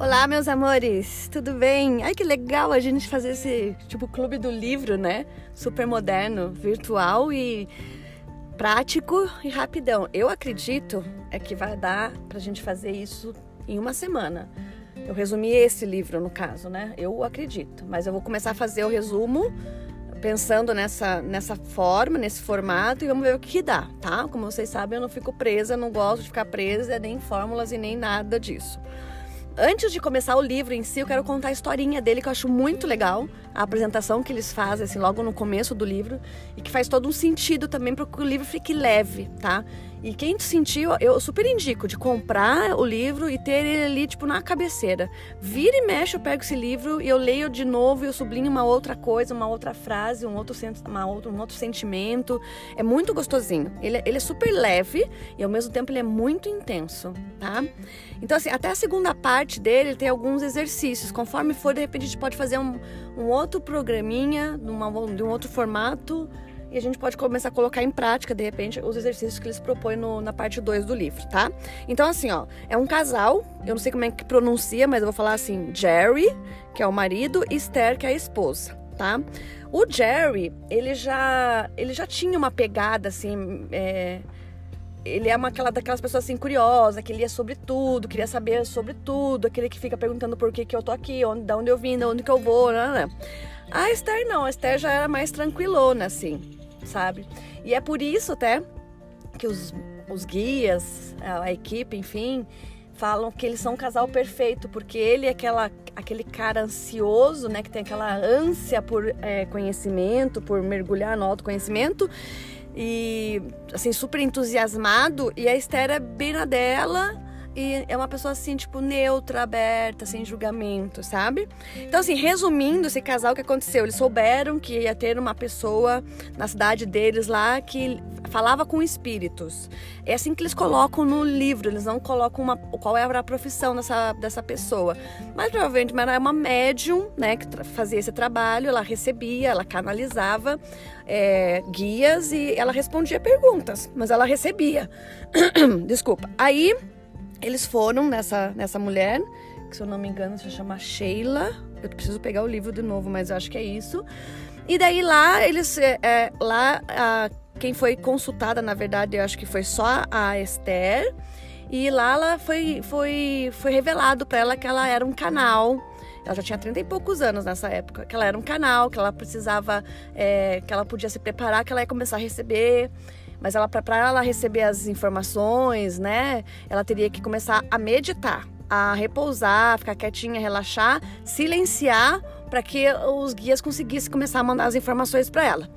Olá, meus amores, tudo bem? Ai, que legal a gente fazer esse tipo clube do livro, né? Super moderno, virtual e prático e rapidão. Eu acredito é que vai dar pra gente fazer isso em uma semana. Eu resumi esse livro no caso, né? Eu acredito, mas eu vou começar a fazer o resumo pensando nessa, nessa forma, nesse formato e vamos ver o que dá, tá? Como vocês sabem, eu não fico presa, não gosto de ficar presa nem em fórmulas e nem nada disso. Antes de começar o livro em si, eu quero contar a historinha dele que eu acho muito legal, a apresentação que eles fazem assim logo no começo do livro e que faz todo um sentido também para que o livro fique leve, tá? E quem sentiu, eu super indico de comprar o livro e ter ele ali, tipo, na cabeceira. Vira e mexe, eu pego esse livro e eu leio de novo e eu sublinho uma outra coisa, uma outra frase, um outro, uma outro, um outro sentimento. É muito gostosinho. Ele, ele é super leve e ao mesmo tempo ele é muito intenso, tá? Então, assim, até a segunda parte dele tem alguns exercícios. Conforme for, de repente, a gente pode fazer um, um outro programinha, numa, de um outro formato e a gente pode começar a colocar em prática, de repente, os exercícios que eles propõem no, na parte 2 do livro, tá? Então, assim, ó, é um casal, eu não sei como é que pronuncia, mas eu vou falar assim: Jerry, que é o marido, e Esther, que é a esposa, tá? O Jerry, ele já, ele já tinha uma pegada, assim, é, ele é uma aquela daquelas pessoas assim curiosa, que lia sobre tudo, queria saber sobre tudo, aquele que fica perguntando por que, que eu tô aqui, onde, da onde eu vim, da onde que eu vou, né? né. A Esther não, a Esther já era mais tranquilona, assim sabe? E é por isso até que os, os guias, a, equipe, enfim, falam que eles são um casal perfeito, porque ele é aquela, aquele cara ansioso, né, que tem aquela ânsia por é, conhecimento, por mergulhar no autoconhecimento, e assim, super entusiasmado, e a Esther é bem na dela, e é uma pessoa assim, tipo, neutra, aberta, sem julgamento, sabe? Então, assim, resumindo esse casal, o que aconteceu? Eles souberam que ia ter uma pessoa na cidade deles lá que falava com espíritos. É assim que eles colocam no livro, eles não colocam uma, qual era a profissão dessa, dessa pessoa. Mas provavelmente era uma médium, né, que fazia esse trabalho, ela recebia, ela canalizava é, guias e ela respondia perguntas, mas ela recebia. Desculpa. Aí eles foram nessa, nessa mulher, que se eu não me engano se chama Sheila. Eu preciso pegar o livro de novo, mas eu acho que é isso. E daí lá, eles. É, é, lá, a, quem foi consultada, na verdade, eu acho que foi só a Esther. E lá ela foi, foi, foi revelado para ela que ela era um canal. Ela já tinha 30 e poucos anos nessa época. Que ela era um canal, que ela precisava. É, que ela podia se preparar, que ela ia começar a receber mas ela para ela receber as informações, né, ela teria que começar a meditar, a repousar, ficar quietinha, relaxar, silenciar para que os guias conseguissem começar a mandar as informações para ela.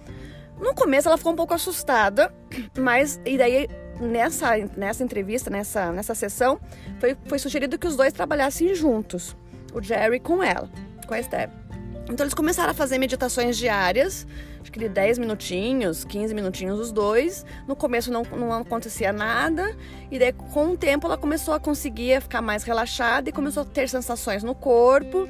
No começo ela ficou um pouco assustada, mas e daí nessa nessa entrevista, nessa nessa sessão, foi, foi sugerido que os dois trabalhassem juntos, o Jerry com ela, com a Esther. Então eles começaram a fazer meditações diárias, acho que de 10 minutinhos, 15 minutinhos os dois. No começo não, não acontecia nada, e daí com o tempo ela começou a conseguir ficar mais relaxada e começou a ter sensações no corpo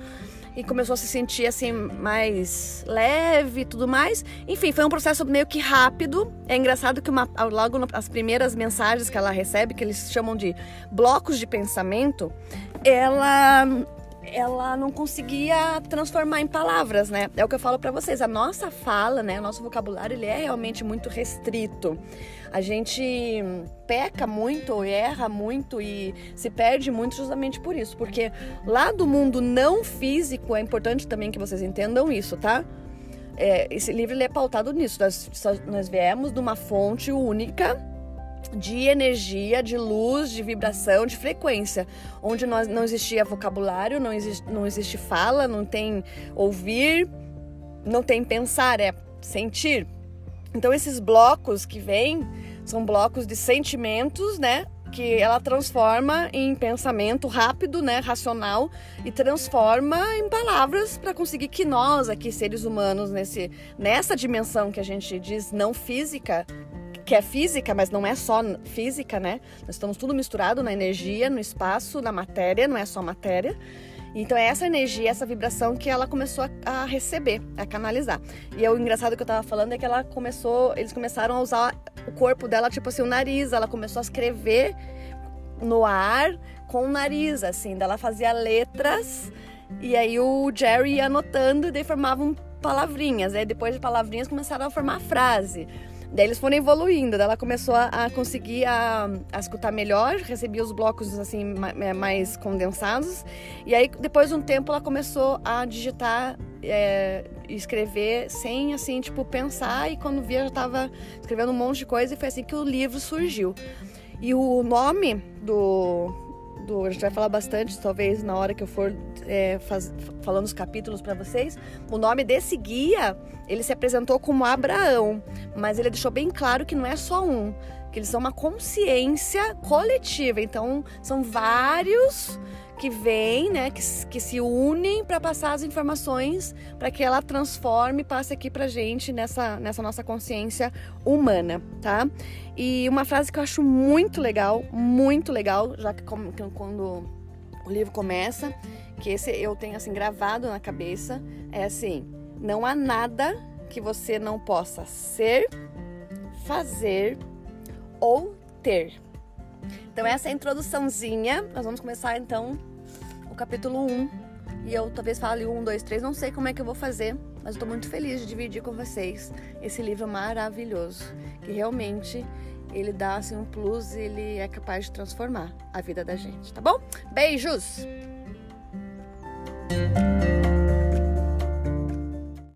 e começou a se sentir assim mais leve e tudo mais. Enfim, foi um processo meio que rápido. É engraçado que uma, logo nas primeiras mensagens que ela recebe, que eles chamam de blocos de pensamento, ela ela não conseguia transformar em palavras, né? É o que eu falo para vocês. A nossa fala, né, o nosso vocabulário, ele é realmente muito restrito. A gente peca muito, erra muito e se perde muito justamente por isso, porque lá do mundo não físico é importante também que vocês entendam isso, tá? É, esse livro ele é pautado nisso. Nós, nós viemos de uma fonte única de energia, de luz, de vibração, de frequência, onde nós, não existia vocabulário, não existe, não existe fala, não tem ouvir, não tem pensar, é sentir. Então esses blocos que vêm são blocos de sentimentos, né? Que ela transforma em pensamento rápido, né, racional e transforma em palavras para conseguir que nós aqui seres humanos nesse nessa dimensão que a gente diz não física que é física, mas não é só física, né? Nós estamos tudo misturado na energia, no espaço, na matéria, não é só matéria. Então é essa energia, essa vibração que ela começou a, receber, a canalizar. E é o engraçado que eu tava falando é que ela começou, eles começaram a usar o corpo dela, tipo assim, o nariz, ela começou a escrever no ar com o nariz, assim. Ela fazia letras e aí o Jerry ia anotando e daí formavam palavrinhas. Aí depois de palavrinhas começaram a formar frase. Daí eles foram evoluindo, daí ela começou a, conseguir a, a, escutar melhor, recebia os blocos assim é, mais condensados. E aí depois de um tempo ela começou a digitar é, escrever sem assim tipo pensar e quando via já estava escrevendo um monte de coisa e foi assim que o livro surgiu. E o nome do do, a gente vai falar bastante, talvez na hora que eu for é, faz, falando os capítulos para vocês. O nome desse guia, ele se apresentou como Abraão, mas ele deixou bem claro que não é só um, que eles são uma consciência coletiva. Então, são vários que vêm, né, que, que se unem para passar as informações para que ela transforme passe aqui para gente nessa, nessa nossa consciência humana, tá? E uma frase que eu acho muito legal, muito legal, já que quando o livro começa, que esse eu tenho assim gravado na cabeça, é assim: não há nada que você não possa ser, fazer ou ter. Então essa é a introduçãozinha. Nós vamos começar então o capítulo 1. E eu talvez fale 1, 2, 3, não sei como é que eu vou fazer, mas eu tô muito feliz de dividir com vocês esse livro maravilhoso, que realmente ele dá assim um plus, ele é capaz de transformar a vida da gente, tá bom? Beijos.